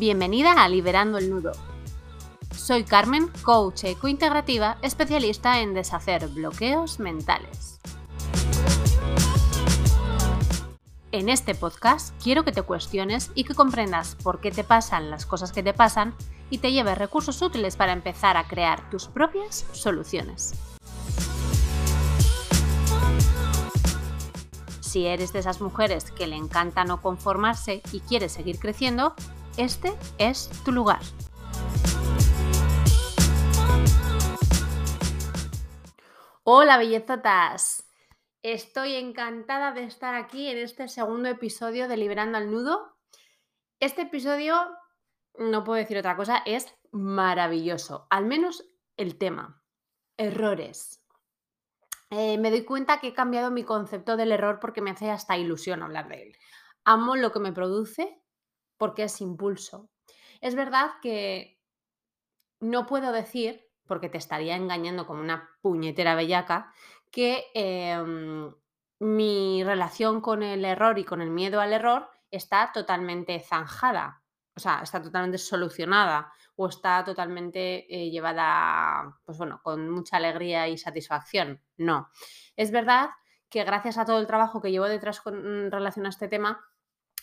Bienvenida a Liberando el Nudo. Soy Carmen, coach ecointegrativa, especialista en deshacer bloqueos mentales. En este podcast quiero que te cuestiones y que comprendas por qué te pasan las cosas que te pasan y te lleves recursos útiles para empezar a crear tus propias soluciones. Si eres de esas mujeres que le encanta no conformarse y quieres seguir creciendo, este es tu lugar. Hola bellezotas, estoy encantada de estar aquí en este segundo episodio de Liberando al Nudo. Este episodio, no puedo decir otra cosa, es maravilloso, al menos el tema, errores. Eh, me doy cuenta que he cambiado mi concepto del error porque me hace hasta ilusión hablar de él. Amo lo que me produce porque es impulso. Es verdad que no puedo decir, porque te estaría engañando como una puñetera bellaca, que em, mi relación con el error y con el miedo al error está totalmente zanjada, o sea, está totalmente solucionada o está totalmente eh, llevada, pues bueno, con mucha alegría y satisfacción. No. Es verdad que gracias a todo el trabajo que llevo detrás con mm, relación a este tema,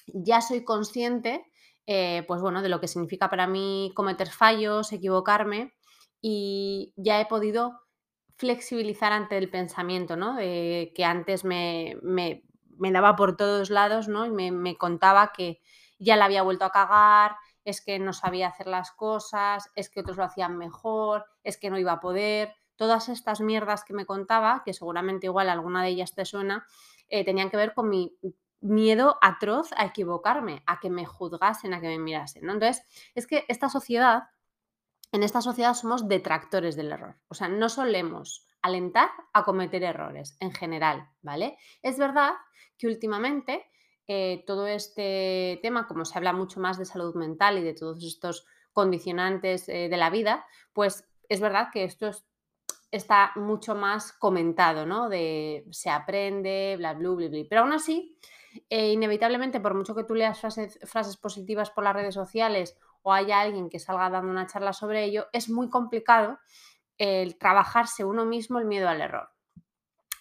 ya soy consciente, eh, pues bueno, de lo que significa para mí cometer fallos, equivocarme y ya he podido flexibilizar ante el pensamiento, ¿no? Que antes me, me, daba por todos lados, ¿no? Y me, me contaba que ya la había vuelto a cagar, es que no sabía hacer las cosas, es que otros lo hacían mejor, es que no iba a poder. Todas estas mierdas que me contaba, que seguramente igual alguna de ellas te suena, eh, tenían que ver con mi miedo atroz a equivocarme, a que me juzgasen, a que me mirasen. Entonces, es que esta sociedad, en esta sociedad somos detractores del error. O sea, no solemos alentar a cometer errores en general, ¿vale? Es verdad que últimamente eh, todo este tema, como se habla mucho más de salud mental y de todos estos condicionantes eh, de la vida, pues es verdad que esto está mucho más comentado, ¿no? De se aprende, bla, bla, bla, bla. Pero aún así, eh, inevitablemente, por mucho que tú leas frases, frases positivas por las redes sociales o haya alguien que salga dando una charla sobre ello, es muy complicado el trabajarse uno mismo el miedo al error.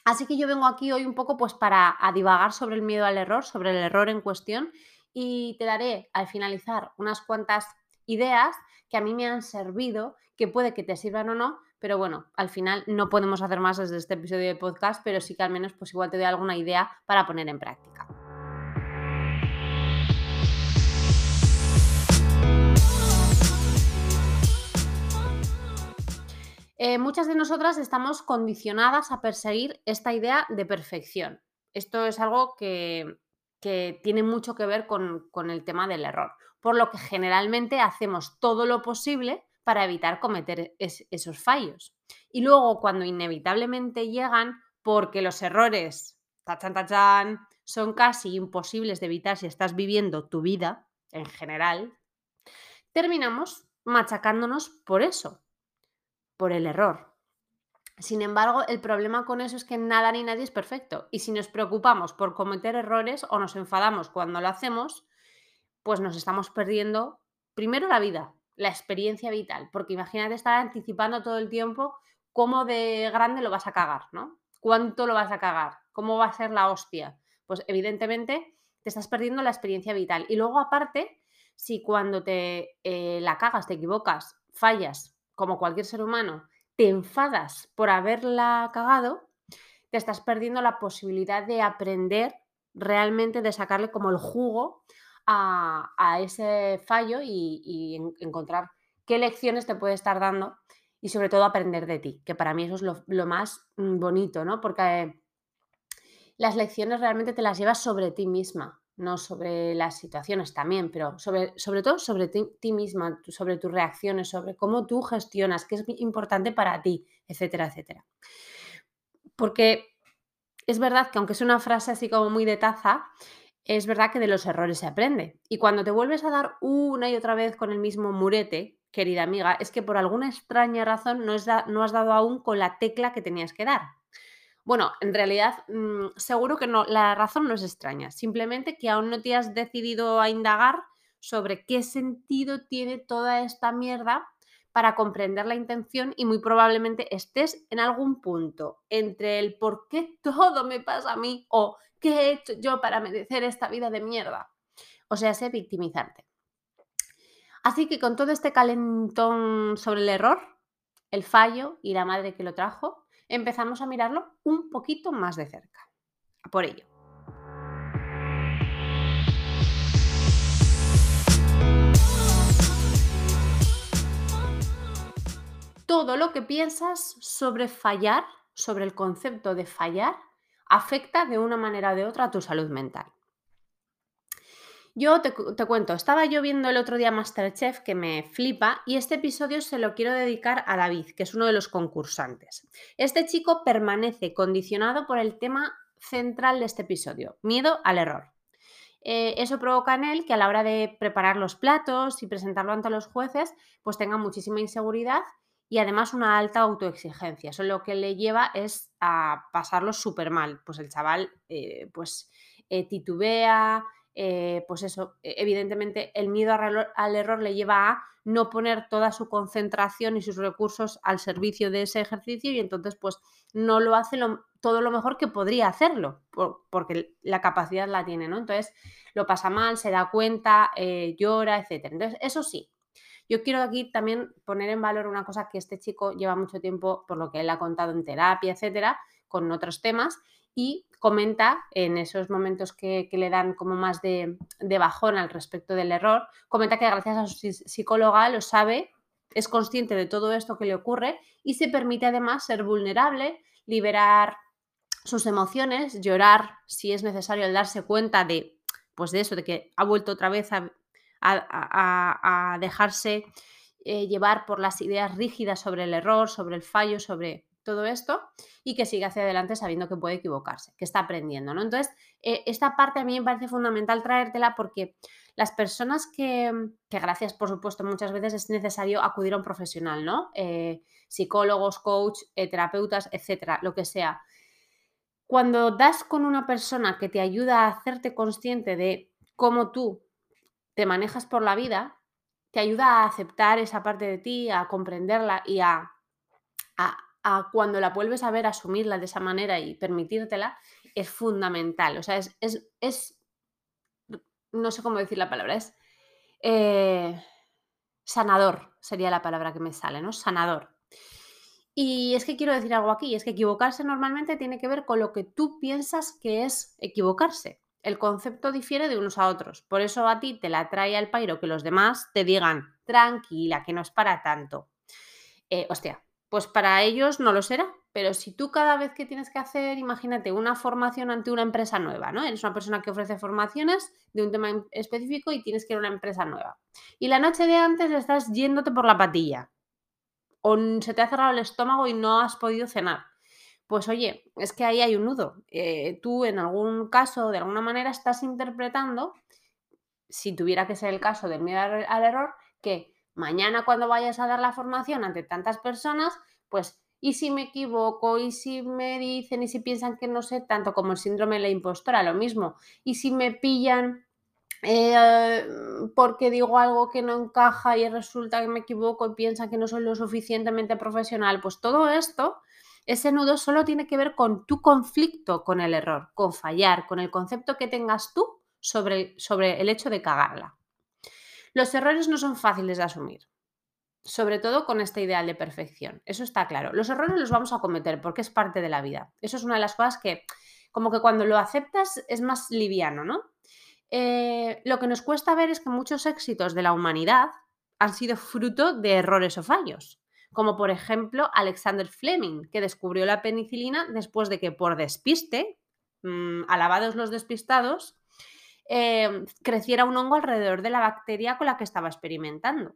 Así que yo vengo aquí hoy un poco pues para divagar sobre el miedo al error, sobre el error en cuestión y te daré al finalizar unas cuantas ideas que a mí me han servido, que puede que te sirvan o no, pero bueno, al final no podemos hacer más desde este episodio de podcast, pero sí que al menos pues igual te doy alguna idea para poner en práctica. Eh, muchas de nosotras estamos condicionadas a perseguir esta idea de perfección. Esto es algo que, tiene mucho que ver con, el tema del error, por lo que generalmente hacemos todo lo posible para evitar cometer esos fallos. Y luego cuando inevitablemente llegan, porque los errores, tachan, tachan, son casi imposibles de evitar si estás viviendo tu vida en general, terminamos machacándonos por eso, por el error. Sin embargo, el problema con eso es que nada ni nadie es perfecto. Y si nos preocupamos por cometer errores o nos enfadamos cuando lo hacemos, pues nos estamos perdiendo primero la vida, la experiencia vital. Porque imagínate estar anticipando todo el tiempo cómo de grande lo vas a cagar, ¿no? ¿Cuánto lo vas a cagar? ¿Cómo va a ser la hostia? Pues evidentemente te estás perdiendo la experiencia vital. Y luego aparte, si cuando te eh, la cagas, te equivocas, fallas, como cualquier ser humano, te enfadas por haberla cagado, te estás perdiendo la posibilidad de aprender realmente, de sacarle como el jugo a, ese fallo y, encontrar qué lecciones te puede estar dando y sobre todo aprender de ti, que para mí eso es lo, más mm, bonito, ¿no? Porque las lecciones realmente te las llevas sobre ti misma no sobre las situaciones también, pero sobre, sobre todo sobre ti, misma, sobre tus reacciones, sobre cómo tú gestionas, qué es importante para ti, etcétera, etcétera. Porque es verdad que aunque es una frase así como muy de taza, es verdad que de los errores se aprende. Y cuando te vuelves a dar una y otra vez con el mismo murete, querida amiga, es que por alguna extraña razón no, no has dado aún con la tecla que tenías que dar. Bueno, en realidad mm, seguro que no, la razón no es extraña, simplemente que aún no te has decidido a indagar sobre qué sentido tiene toda esta mierda para comprender la intención y muy probablemente estés en algún punto entre el por qué todo me pasa a mí o qué he hecho yo para merecer esta vida de mierda. O sea, sé victimizarte. Así que con todo este calentón sobre el error, el fallo y la madre que lo trajo, empezamos a mirarlo un poquito más de cerca. Por ello. todo lo que piensas sobre fallar, sobre el concepto de fallar, afecta de una manera o de otra a tu salud mental. Yo te, cuento, estaba yo viendo el otro día Masterchef que me flipa y este episodio se lo quiero dedicar a David, que es uno de los concursantes. Este chico permanece condicionado por el tema central de este episodio, miedo al error. Eh, eso provoca en él que a la hora de preparar los platos y presentarlo ante los jueces, pues tenga muchísima inseguridad y además una alta autoexigencia. Eso lo que le lleva es a pasarlo súper mal. Pues el chaval eh, pues eh, titubea, eh, pues eso, e, evidentemente el miedo al error le lleva a no poner toda su concentración y sus recursos al servicio de ese ejercicio y entonces pues no lo hace todo lo mejor que podría hacerlo, porque la capacidad la tiene, ¿no? Entonces lo pasa mal, se da cuenta, llora, etc. Entonces, eso sí, yo quiero aquí también poner en valor una cosa que este chico lleva mucho tiempo, por lo que él ha contado en terapia, etcétera, con otros temas, y comenta en esos momentos que, le dan como más de, bajón al respecto del error, comenta que gracias a su psicóloga lo sabe, es consciente de todo esto que le ocurre y se permite además ser vulnerable, liberar sus emociones, llorar si es necesario al darse cuenta de, pues de eso, de que ha vuelto otra vez a, dejarse eh, llevar por las ideas rígidas sobre el error, sobre el fallo, sobre todo esto y que sigue hacia adelante sabiendo que puede equivocarse, que está aprendiendo, ¿no? Entonces, eh, esta parte a mí me parece fundamental traértela porque las personas que, que, gracias, por supuesto, muchas veces es necesario acudir a un profesional, ¿no? Eh, psicólogos, coach, terapeutas, etcétera, lo que sea. Cuando das con una persona que te ayuda a hacerte consciente de cómo tú te manejas por la vida, te ayuda a aceptar esa parte de ti, a comprenderla y a, cuando la vuelves a ver, asumirla de esa manera y permitírtela, es fundamental. O sea, es, es, no sé cómo decir la palabra, es eh, sanador, sería la palabra que me sale, ¿no? Sanador. Y es que quiero decir algo aquí, es que equivocarse normalmente tiene que ver con lo que tú piensas que es equivocarse el concepto difiere de unos a otros. Por eso a ti te la trae al pairo que los demás te digan, tranquila, que no es para tanto. Eh, hostia, pues para ellos no lo será, pero si tú cada vez que tienes que hacer, imagínate, una formación ante una empresa nueva, ¿no? Eres una persona que ofrece formaciones de un tema específico y tienes que ir a una empresa nueva. Y la noche de antes estás yéndote por la patilla. O se te ha cerrado el estómago y no has podido cenar pues oye, es que ahí hay un nudo. Eh, tú en algún caso, de alguna manera, estás interpretando, si tuviera que ser el caso del miedo al error, que mañana cuando vayas a dar la formación ante tantas personas, pues, ¿y si me equivoco? ¿Y si me dicen? ¿Y si piensan que no sé tanto como el síndrome de la impostora? Lo mismo. ¿Y si me pillan eh, porque digo algo que no encaja y resulta que me equivoco y piensan que no soy lo suficientemente profesional? Pues todo esto ese nudo solo tiene que ver con tu conflicto con el error, con fallar, con el concepto que tengas tú sobre, sobre el hecho de cagarla. Los errores no son fáciles de asumir, sobre todo con este ideal de perfección. Eso está claro. Los errores los vamos a cometer porque es parte de la vida. Eso es una de las cosas que, como que cuando lo aceptas, es más liviano, ¿no? Eh, lo que nos cuesta ver es que muchos éxitos de la humanidad han sido fruto de errores o fallos como por ejemplo Alexander Fleming, que descubrió la penicilina después de que por despiste, mmm, alabados los despistados, em, creciera un hongo alrededor de la bacteria con la que estaba experimentando.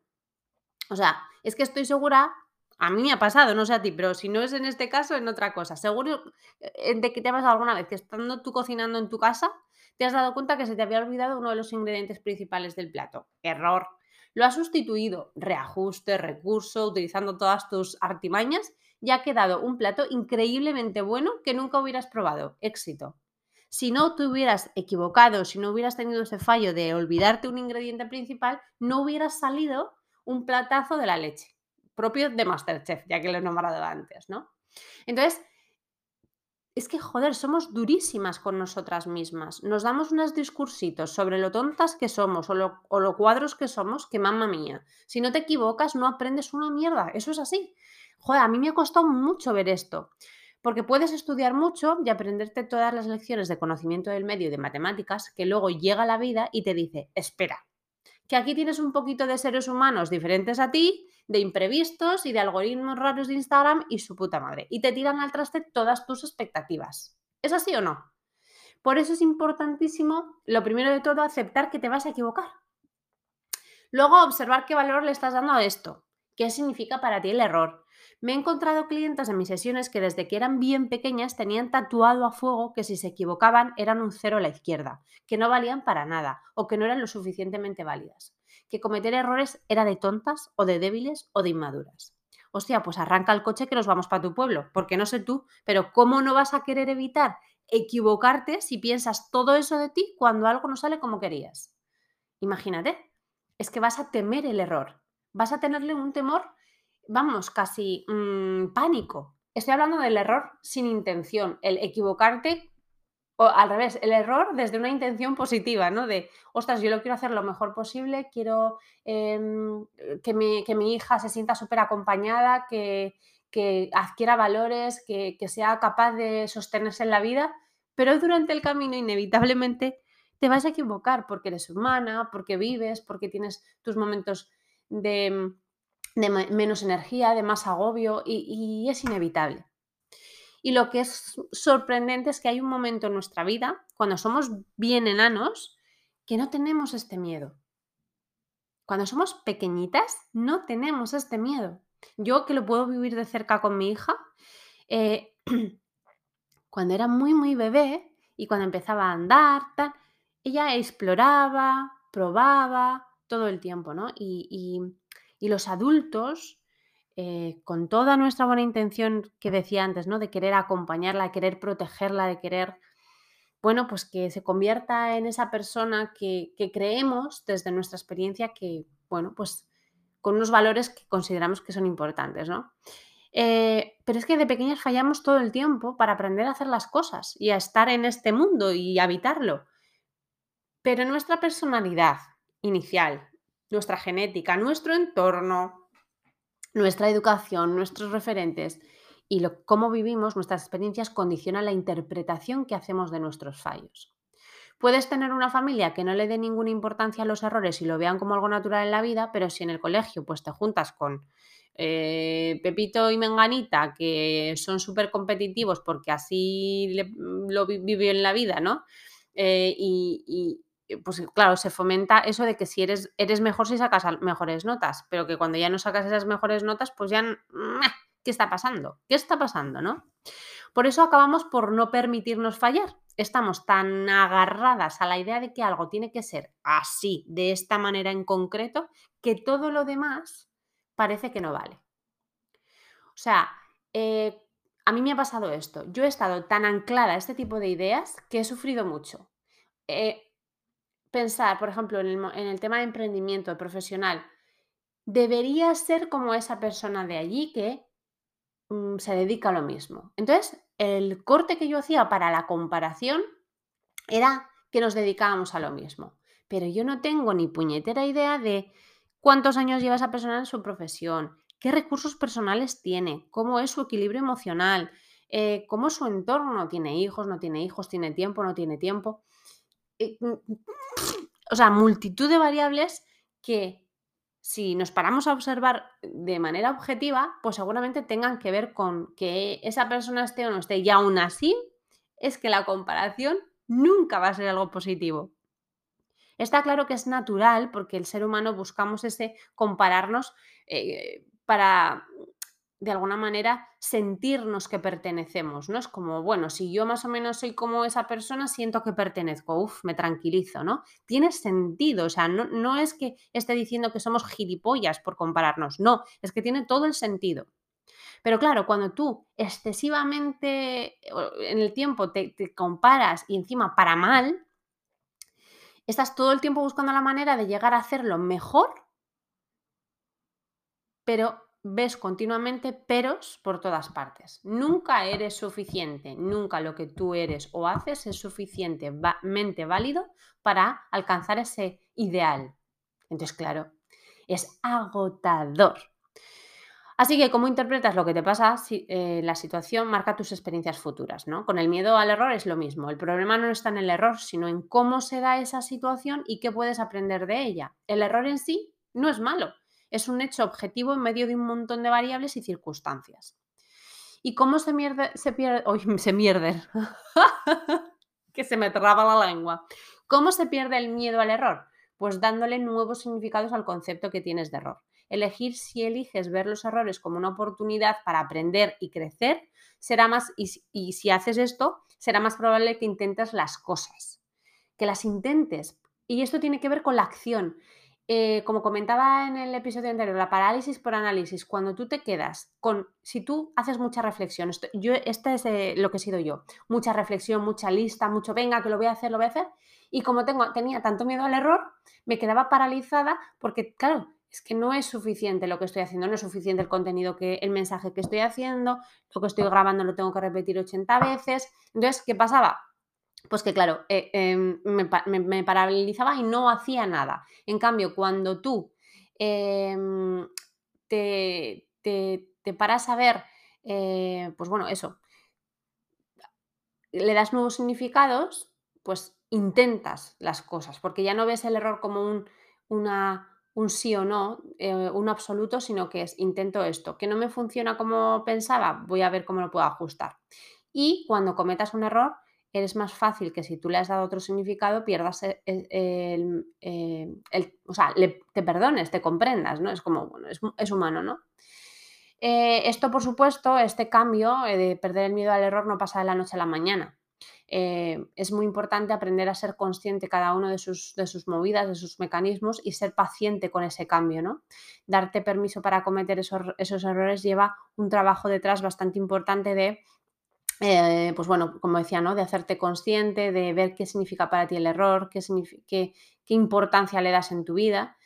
O sea, es que estoy segura, a mí me ha pasado, no sé a ti, pero si no es en este caso, en otra cosa. Seguro eh, de que te ha pasado alguna vez que estando tú cocinando en tu casa, te has dado cuenta que se te había olvidado uno de los ingredientes principales del plato. Error. Lo has sustituido, reajuste, recurso, utilizando todas tus artimañas y ha quedado un plato increíblemente bueno que nunca hubieras probado. Éxito. Si no te hubieras equivocado, si no hubieras tenido ese fallo de olvidarte un ingrediente principal, no hubieras salido un platazo de la leche, propio de Masterchef, ya que lo he nombrado antes, ¿no? Entonces, es que, joder, somos durísimas con nosotras mismas. Nos damos unos discursitos sobre lo tontas que somos o lo, cuadros que somos, que mamma mía. Si no te equivocas, no aprendes una mierda. Eso es así. Joder, a mí me ha costado mucho ver esto. Porque puedes estudiar mucho y aprenderte todas las lecciones de conocimiento del medio y de matemáticas, que luego llega la vida y te dice, espera, que aquí tienes un poquito de seres humanos diferentes a ti de imprevistos y de algoritmos raros de Instagram y su puta madre. Y te tiran al traste todas tus expectativas. ¿Es así o no? Por eso es importantísimo, lo primero de todo, aceptar que te vas a equivocar. Luego, observar qué valor le estás dando a esto. ¿Qué significa para ti el error? Me he encontrado clientes en mis sesiones que desde que eran bien pequeñas tenían tatuado a fuego que si se equivocaban eran un cero a la izquierda, que no valían para nada o que no eran lo suficientemente válidas que cometer errores era de tontas o de débiles o de inmaduras. Hostia, pues arranca el coche que nos vamos para tu pueblo, porque no sé tú, pero ¿cómo no vas a querer evitar equivocarte si piensas todo eso de ti cuando algo no sale como querías? Imagínate, es que vas a temer el error, vas a tenerle un temor, vamos, casi mm, pánico. Estoy hablando del error sin intención, el equivocarte o al revés, el error desde una intención positiva, ¿no? De, ostras, yo lo quiero hacer lo mejor posible, quiero em, que, mi, hija se sienta súper acompañada, que, adquiera valores, que, sea capaz de sostenerse en la vida, pero durante el camino inevitablemente te vas a equivocar porque eres humana, porque vives, porque tienes tus momentos de, menos energía, de más agobio y es inevitable. Y lo que es sorprendente es que hay un momento en nuestra vida, cuando somos bien enanos, que no tenemos este miedo. Cuando somos pequeñitas, no tenemos este miedo. Yo que lo puedo vivir de cerca con mi hija, eh, cuando era muy, muy bebé y cuando empezaba a andar, ella exploraba, probaba todo el tiempo, ¿no? y los adultos eh, con toda nuestra buena intención que decía antes, ¿no? De querer acompañarla, de querer protegerla, de querer, bueno, pues que se convierta en esa persona que, creemos desde nuestra experiencia que, bueno, pues con unos valores que consideramos que son importantes, ¿no? Eh, pero es que de pequeñas fallamos todo el tiempo para aprender a hacer las cosas y a estar en este mundo y habitarlo. Pero nuestra personalidad inicial, nuestra genética, nuestro entorno, nuestra educación, nuestros referentes y lo, cómo vivimos nuestras experiencias condiciona la interpretación que hacemos de nuestros fallos. Puedes tener una familia que no le dé ninguna importancia a los errores y lo vean como algo natural en la vida, pero si en el colegio pues te juntas con eh, Pepito y Menganita, que son súper competitivos porque así lo viven en la vida, ¿no? Eh, y, pues claro, se fomenta eso de que si eres, eres mejor si sacas mejores notas, pero que cuando ya no sacas esas mejores notas, pues ya, ¿qué está pasando? ¿Qué está pasando, no? Por eso acabamos por no permitirnos fallar. Estamos tan agarradas a la idea de que algo tiene que ser así, de esta manera en concreto, que todo lo demás parece que no vale. O sea, eh, a mí me ha pasado esto. Yo he estado tan anclada a este tipo de ideas que he sufrido mucho. Eh, pensar, por ejemplo, en el, tema de emprendimiento profesional, debería ser como esa persona de allí que mm, se dedica a lo mismo. Entonces, el corte que yo hacía para la comparación era que nos dedicábamos a lo mismo. Pero yo no tengo ni puñetera idea de cuántos años lleva esa persona en su profesión, qué recursos personales tiene, cómo es su equilibrio emocional, eh, cómo es su entorno, tiene hijos, no tiene hijos, tiene tiempo, no tiene tiempo. Eh, mm, o sea, multitud de variables que si nos paramos a observar de manera objetiva, pues seguramente tengan que ver con que esa persona esté o no esté. Y aún así, es que la comparación nunca va a ser algo positivo. Está claro que es natural porque el ser humano buscamos ese compararnos eh, para de alguna manera sentirnos que pertenecemos, ¿no? Es como, bueno, si yo más o menos soy como esa persona, siento que pertenezco, uff, me tranquilizo, ¿no? Tiene sentido, o sea, no, no es que esté diciendo que somos gilipollas por compararnos, no, es que tiene todo el sentido. Pero claro, cuando tú excesivamente en el tiempo te, comparas y encima para mal, estás todo el tiempo buscando la manera de llegar a hacerlo mejor, pero ves continuamente peros por todas partes. Nunca eres suficiente, nunca lo que tú eres o haces es suficientemente válido para alcanzar ese ideal. Entonces, claro, es agotador. Así que cómo interpretas lo que te pasa, eh, la situación marca tus experiencias futuras, ¿no? Con el miedo al error es lo mismo. El problema no está en el error, sino en cómo se da esa situación y qué puedes aprender de ella. El error en sí no es malo, es un hecho objetivo en medio de un montón de variables y circunstancias. ¿Y cómo se se pierde, se mierde, que se me traba la lengua. ¿Cómo se pierde el miedo al error? Pues dándole nuevos significados al concepto que tienes de error elegir si eliges ver los errores como una oportunidad para aprender y crecer, será más, y, si haces esto, será más probable que intentes las cosas, que las intentes. Y esto tiene que ver con la acción. Eh, como comentaba en el episodio anterior, la parálisis por análisis, cuando tú te quedas con, si tú haces mucha reflexión, esto, yo, este es lo que he sido yo, mucha reflexión, mucha lista, mucho, venga, que lo voy a hacer, lo voy a hacer, y como tengo, tenía tanto miedo al error, me quedaba paralizada porque, claro, es que no es suficiente lo que estoy haciendo, no es suficiente el contenido que el mensaje que estoy haciendo, lo que estoy grabando lo tengo que repetir 80 veces. Entonces, ¿qué pasaba? Pues que claro, eh, em, me, paralizaba y no hacía nada. En cambio, cuando tú em, te, paras a ver, eh, pues bueno, eso, le das nuevos significados, pues intentas las cosas, porque ya no ves el error como un, una un sí o no, eh, un absoluto, sino que es intento esto, que no me funciona como pensaba, voy a ver cómo lo puedo ajustar. Y cuando cometas un error, eres más fácil que si tú le has dado otro significado, pierdas e, e, el, o sea, te perdones, te comprendas, ¿no? Es como, bueno, es, humano, ¿no? Eh, esto, por supuesto, este cambio eh, de perder el miedo al error no pasa de la noche a la mañana. Eh, es muy importante aprender a ser consciente cada uno de sus, de sus movidas, de sus mecanismos y ser paciente con ese cambio, ¿no? Darte permiso para cometer esos, errores lleva un trabajo detrás bastante importante de eh, pues bueno, como decía, ¿no? De hacerte consciente, de ver qué significa para ti el error, qué, qué, importancia le das en tu vida.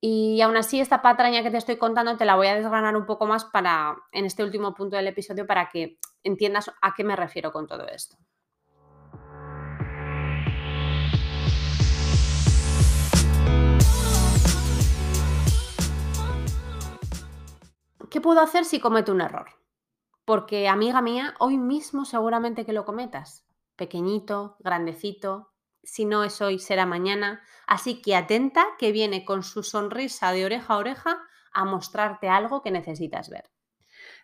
Y aún así, esta patraña que te estoy contando te la voy a desgranar un poco más para, en este último punto del episodio para que entiendas a qué me refiero con todo esto. ¿Qué puedo hacer si cometo un error? Porque, amiga mía, hoy mismo seguramente que lo cometas. Pequeñito, grandecito, si no es hoy, será mañana. Así que atenta que viene con su sonrisa de oreja a oreja a mostrarte algo que necesitas ver.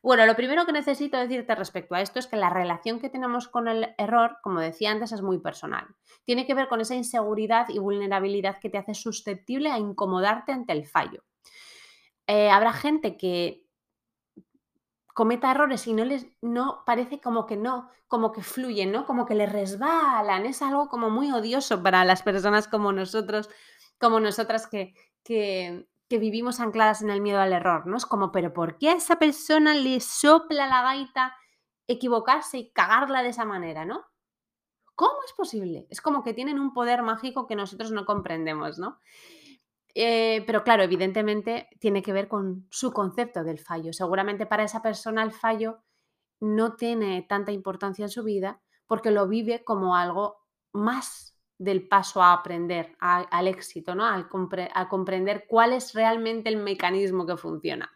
Bueno, lo primero que necesito decirte respecto a esto es que la relación que tenemos con el error, como decía antes, es muy personal. Tiene que ver con esa inseguridad y vulnerabilidad que te hace susceptible a incomodarte ante el fallo. Eh, habrá gente que cometa errores y no les no parece como que no, como que fluyen, ¿no? Como que le resbalan, es algo como muy odioso para las personas como nosotros, como nosotras que, que, vivimos ancladas en el miedo al error, ¿no? Es como, pero ¿por qué a esa persona le sopla la gaita equivocarse y cagarla de esa manera, ¿no? ¿Cómo es posible? Es como que tienen un poder mágico que nosotros no comprendemos, ¿no? Eh, pero claro, evidentemente tiene que ver con su concepto del fallo. Seguramente para esa persona el fallo no tiene tanta importancia en su vida porque lo vive como algo más del paso a aprender, al éxito, ¿no? Al, comprender cuál es realmente el mecanismo que funciona.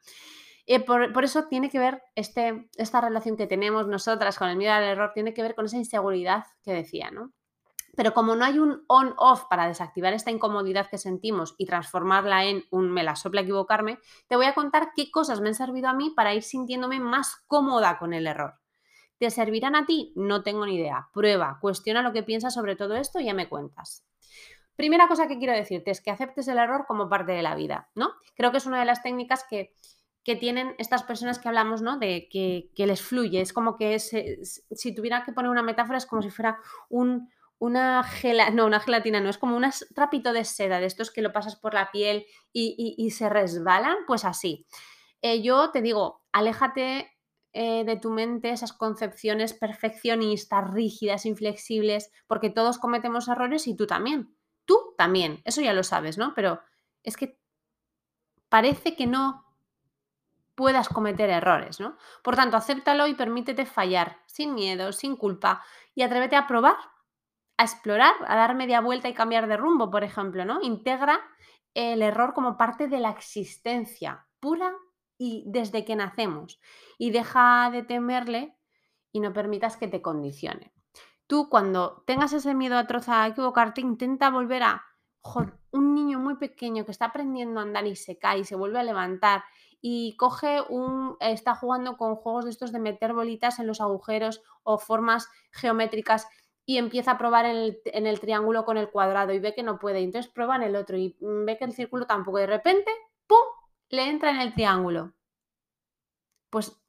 Eh, por, por, eso tiene que ver este, esta relación que tenemos nosotras con el miedo al error, tiene que ver con esa inseguridad que decía, ¿no? Pero como no hay un on-off para desactivar esta incomodidad que sentimos y transformarla en un me la sopla equivocarme, te voy a contar qué cosas me han servido a mí para ir sintiéndome más cómoda con el error. ¿Te servirán a ti? No tengo ni idea. Prueba, cuestiona lo que piensas sobre todo esto y ya me cuentas. Primera cosa que quiero decirte es que aceptes el error como parte de la vida, ¿no? Creo que es una de las técnicas que, tienen estas personas que hablamos, ¿no? De que, les fluye. Es como que si tuviera que poner una metáfora, es como si fuera un, una gelatina, no, una gelatina no, es como un trapito de seda, de estos que lo pasas por la piel y, se resbalan, pues así. Eh, yo te digo, aléjate eh, de tu mente esas concepciones perfeccionistas, rígidas, inflexibles, porque todos cometemos errores y tú también. Tú también, eso ya lo sabes, ¿no? Pero es que parece que no puedas cometer errores, ¿no? Por tanto, acéptalo y permítete fallar, sin miedo, sin culpa, y atrévete a probar, a explorar, a dar media vuelta y cambiar de rumbo, por ejemplo, ¿no? Integra el error como parte de la existencia pura y desde que nacemos. Y deja de temerle y no permitas que te condicione. Tú cuando tengas ese miedo atroz a equivocarte, intenta volver a un niño muy pequeño que está aprendiendo a andar y se cae y se vuelve a levantar y coge un, está jugando con juegos de estos de meter bolitas en los agujeros o formas geométricas y empieza a probar en el, triángulo con el cuadrado y ve que no puede, entonces prueba en el otro y ve que el círculo tampoco, de repente, ¡pum!, le entra en el triángulo. Pues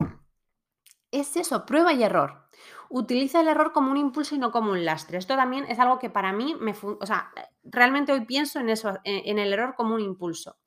es eso, prueba y error. Utiliza el error como un impulso y no como un lastre. Esto también es algo que para mí me... O sea, realmente hoy pienso en eso, en el error como un impulso.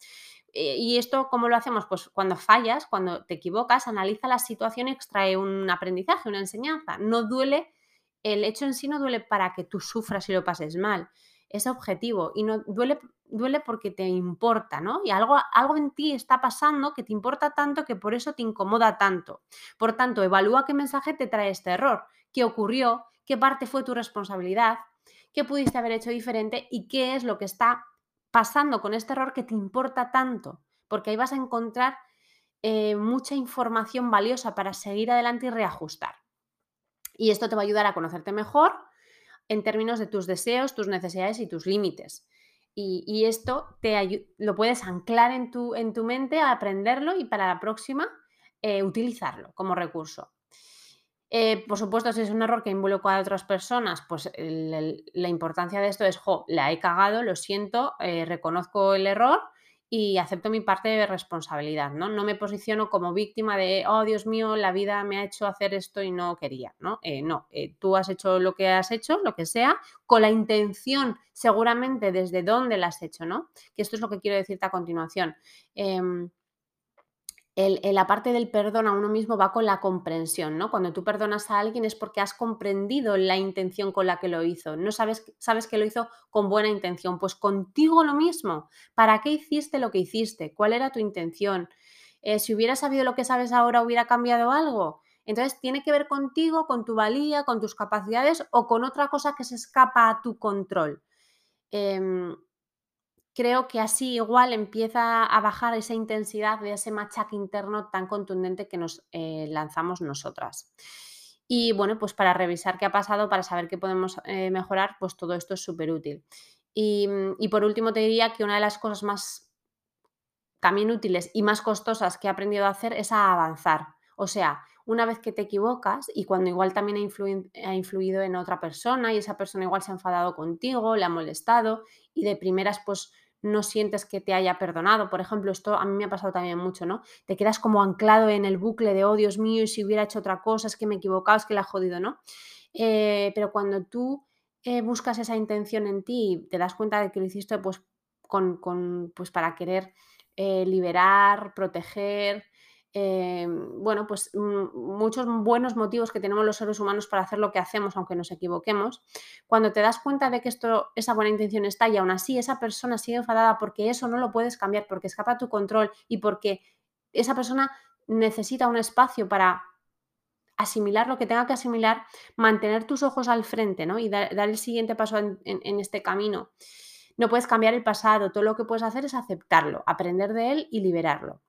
Eh, ¿Y esto cómo lo hacemos? Pues cuando fallas, cuando te equivocas, analiza la situación y extrae un aprendizaje, una enseñanza. No duele, el hecho en sí no duele para que tú sufras y lo pases mal. Es objetivo y no duele, duele porque te importa, ¿no? Y algo, algo en ti está pasando que te importa tanto que por eso te incomoda tanto. Por tanto, evalúa qué mensaje te trae este error, qué ocurrió, qué parte fue tu responsabilidad, qué pudiste haber hecho diferente y qué es lo que está pasando con este error que te importa tanto, porque ahí vas a encontrar eh, mucha información valiosa para seguir adelante y reajustar. Y esto te va a ayudar a conocerte mejor en términos de tus deseos, tus necesidades y tus límites. Y, esto te lo puedes anclar en tu, en tu mente, aprenderlo y para la próxima eh, utilizarlo como recurso. Eh, por supuesto, si es un error que involucra a otras personas, pues la importancia de esto es, jo, la he cagado, lo siento, eh, reconozco el error y acepto mi parte de responsabilidad, ¿no? No me posiciono como víctima de, oh, Dios mío, la vida me ha hecho hacer esto y no quería, ¿no? Eh, no, tú has hecho lo que has hecho, lo que sea, con la intención, seguramente desde dónde la has hecho, ¿no? Que esto es lo que quiero decirte a continuación. Em, la parte del perdón a uno mismo va con la comprensión, ¿no? Cuando tú perdonas a alguien es porque has comprendido la intención con la que lo hizo, no sabes, sabes que lo hizo con buena intención, pues contigo lo mismo, ¿para qué hiciste lo que hiciste? ¿Cuál era tu intención? Eh, si hubieras sabido lo que sabes ahora, ¿hubiera cambiado algo? Entonces, tiene que ver contigo, con tu valía, con tus capacidades o con otra cosa que se escapa a tu control. Em, creo que así igual empieza a bajar esa intensidad de ese machaque interno tan contundente que nos eh, lanzamos nosotras. Y bueno, pues para revisar qué ha pasado, para saber qué podemos eh, mejorar, pues todo esto es súper útil. Y, mm, y, por último te diría que una de las cosas más también útiles y más costosas que he aprendido a hacer es a avanzar. O sea, una vez que te equivocas y cuando igual también ha, influido en otra persona y esa persona igual se ha enfadado contigo, le ha molestado y de primeras pues no sientes que te haya perdonado. Por ejemplo, esto a mí me ha pasado también mucho, ¿no? Te quedas como anclado en el bucle de, oh Dios mío, y si hubiera hecho otra cosa, es que me he equivocado, es que la he jodido, ¿no? Eh, pero cuando tú eh, buscas esa intención en ti y te das cuenta de que lo hiciste pues, con, pues para querer eh, liberar, proteger, Em, bueno, pues mm, muchos buenos motivos que tenemos los seres humanos para hacer lo que hacemos, aunque nos equivoquemos, cuando te das cuenta de que esto, esa buena intención está y aún así esa persona sigue enfadada porque eso no lo puedes cambiar, porque escapa tu control y porque esa persona necesita un espacio para asimilar lo que tenga que asimilar, mantener tus ojos al frente ¿no? y dar, el siguiente paso en este camino. No puedes cambiar el pasado, todo lo que puedes hacer es aceptarlo, aprender de él y liberarlo.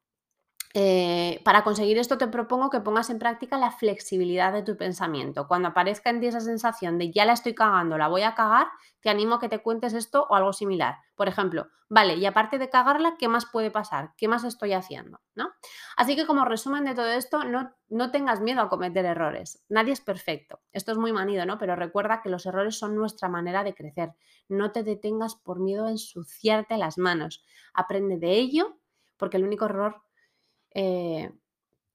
Eh, para conseguir esto te propongo que pongas en práctica la flexibilidad de tu pensamiento. Cuando aparezca en ti esa sensación de ya la estoy cagando, la voy a cagar, te animo a que te cuentes esto o algo similar. Por ejemplo, vale, y aparte de cagarla, ¿qué más puede pasar? ¿Qué más estoy haciendo? ¿No? Así que como resumen de todo esto, no, no tengas miedo a cometer errores. Nadie es perfecto. Esto es muy manido, ¿no? Pero recuerda que los errores son nuestra manera de crecer. No te detengas por miedo a ensuciarte las manos. Aprende de ello, porque el único error eh,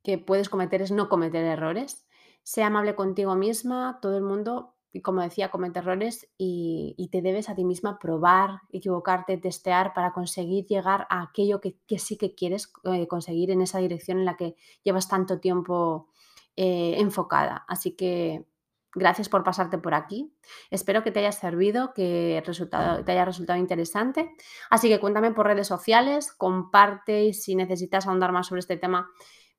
que puedes cometer es no cometer errores. Sea amable contigo misma, todo el mundo, y como decía, comete errores y, te debes a ti misma probar, equivocarte, testear para conseguir llegar a aquello que, sí que quieres eh, conseguir en esa dirección en la que llevas tanto tiempo eh, enfocada. Así que gracias por pasarte por aquí. Espero que te haya servido, que te haya resultado interesante. Así que cuéntame por redes sociales, comparte si necesitas ahondar más sobre este tema,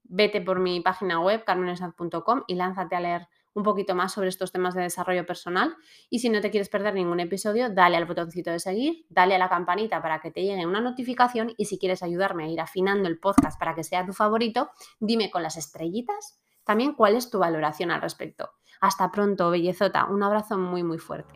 vete por mi página web, carmenesaz.com y lánzate a leer un poquito más sobre estos temas de desarrollo personal. Y si no te quieres perder ningún episodio, dale al botoncito de seguir, dale a la campanita para que te llegue una notificación y si quieres ayudarme a ir afinando el podcast para que sea tu favorito, dime con las estrellitas también cuál es tu valoración al respecto. Hasta pronto, bellezota. Un abrazo muy muy fuerte.